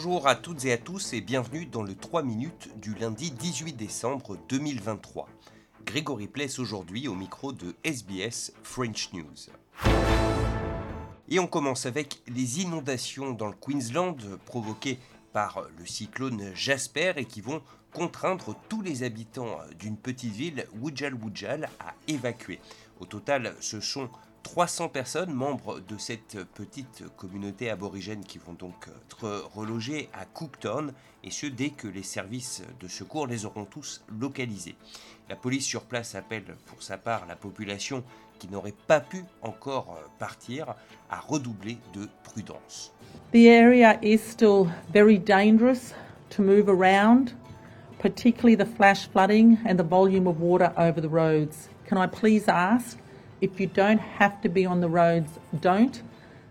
Bonjour à toutes et à tous et bienvenue dans le 3 minutes du lundi 18 décembre 2023. Grégory Pless aujourd'hui au micro de SBS French News. Et on commence avec les inondations dans le Queensland provoquées par le cyclone Jasper et qui vont contraindre tous les habitants d'une petite ville, Wujal Wujal, à évacuer. Au total, ce sont 300 personnes, membres de cette petite communauté aborigène, qui vont donc être relogées à Cooktown, et ce dès que les services de secours les auront tous localisés. La police sur place appelle pour sa part la population qui n'aurait pas pu encore partir à redoubler de prudence. The area is still very dangerous to move around, particularly the flash flooding and the volume of water over the roads. Can I please ask If you don't have to be on the roads, don't.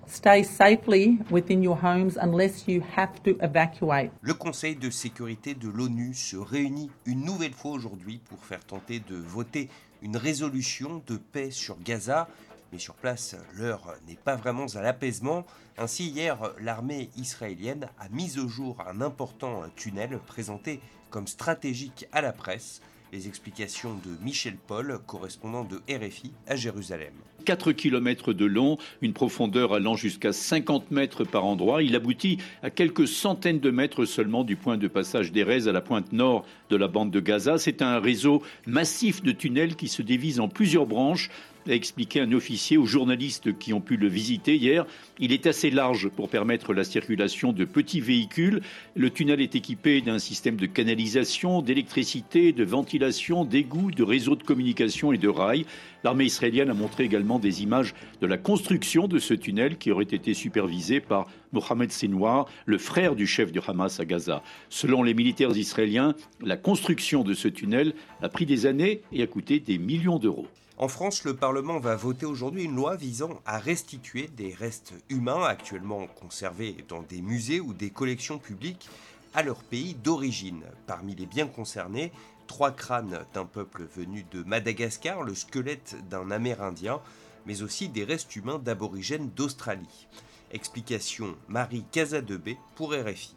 Stay safely within your homes unless you have to evacuate. Le Conseil de sécurité de l'ONU se réunit une nouvelle fois aujourd'hui pour faire tenter de voter une résolution de paix sur Gaza. Mais sur place, l'heure n'est pas vraiment à l'apaisement. Ainsi, hier, l'armée israélienne a mis au jour un important tunnel présenté comme stratégique à la presse. Les explications de Michel Paul, correspondant de RFI à Jérusalem. 4 km de long, une profondeur allant jusqu'à 50 mètres par endroit. Il aboutit à quelques centaines de mètres seulement du point de passage d'Erez à la pointe nord de la bande de Gaza. C'est un réseau massif de tunnels qui se divise en plusieurs branches a expliqué un officier aux journalistes qui ont pu le visiter hier. Il est assez large pour permettre la circulation de petits véhicules. Le tunnel est équipé d'un système de canalisation, d'électricité, de ventilation, d'égouts, de réseaux de communication et de rails. L'armée israélienne a montré également des images de la construction de ce tunnel qui aurait été supervisé par Mohamed Sinwar, le frère du chef du Hamas à Gaza. Selon les militaires israéliens, la construction de ce tunnel a pris des années et a coûté des millions d'euros. En France, le Parlement va voter aujourd'hui une loi visant à restituer des restes humains actuellement conservés dans des musées ou des collections publiques à leur pays d'origine. Parmi les biens concernés, trois crânes d'un peuple venu de Madagascar, le squelette d'un Amérindien, mais aussi des restes humains d'aborigènes d'Australie. Explication Marie Casadebé pour RFI.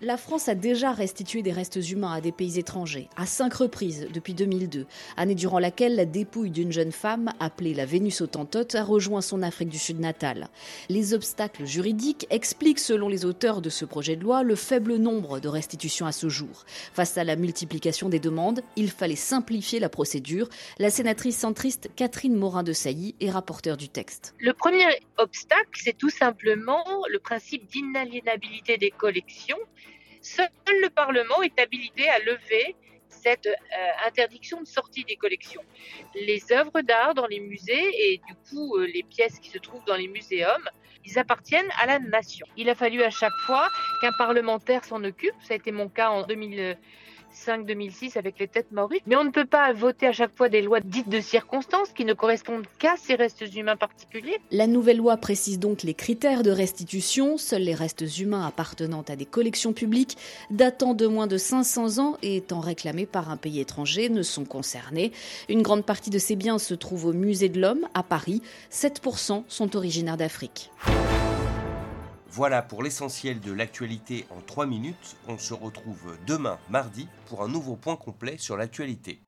La France a déjà restitué des restes humains à des pays étrangers, à cinq reprises depuis 2002, année durant laquelle la dépouille d'une jeune femme, appelée la Vénus autantote, a rejoint son Afrique du Sud natale. Les obstacles juridiques expliquent, selon les auteurs de ce projet de loi, le faible nombre de restitutions à ce jour. Face à la multiplication des demandes, il fallait simplifier la procédure. La sénatrice centriste Catherine Morin de Sailly est rapporteure du texte. Le premier obstacle, c'est tout simplement le principe d'inaliénabilité des collections Seul le Parlement est habilité à lever cette euh, interdiction de sortie des collections. Les œuvres d'art dans les musées et du coup euh, les pièces qui se trouvent dans les muséums, ils appartiennent à la nation. Il a fallu à chaque fois qu'un parlementaire s'en occupe. Ça a été mon cas en 2000. 2005-2006 avec les têtes maoris. Mais on ne peut pas voter à chaque fois des lois dites de circonstances qui ne correspondent qu'à ces restes humains particuliers. La nouvelle loi précise donc les critères de restitution. Seuls les restes humains appartenant à des collections publiques datant de moins de 500 ans et étant réclamés par un pays étranger ne sont concernés. Une grande partie de ces biens se trouve au Musée de l'Homme à Paris. 7% sont originaires d'Afrique. Voilà pour l'essentiel de l'actualité en 3 minutes. On se retrouve demain, mardi, pour un nouveau point complet sur l'actualité.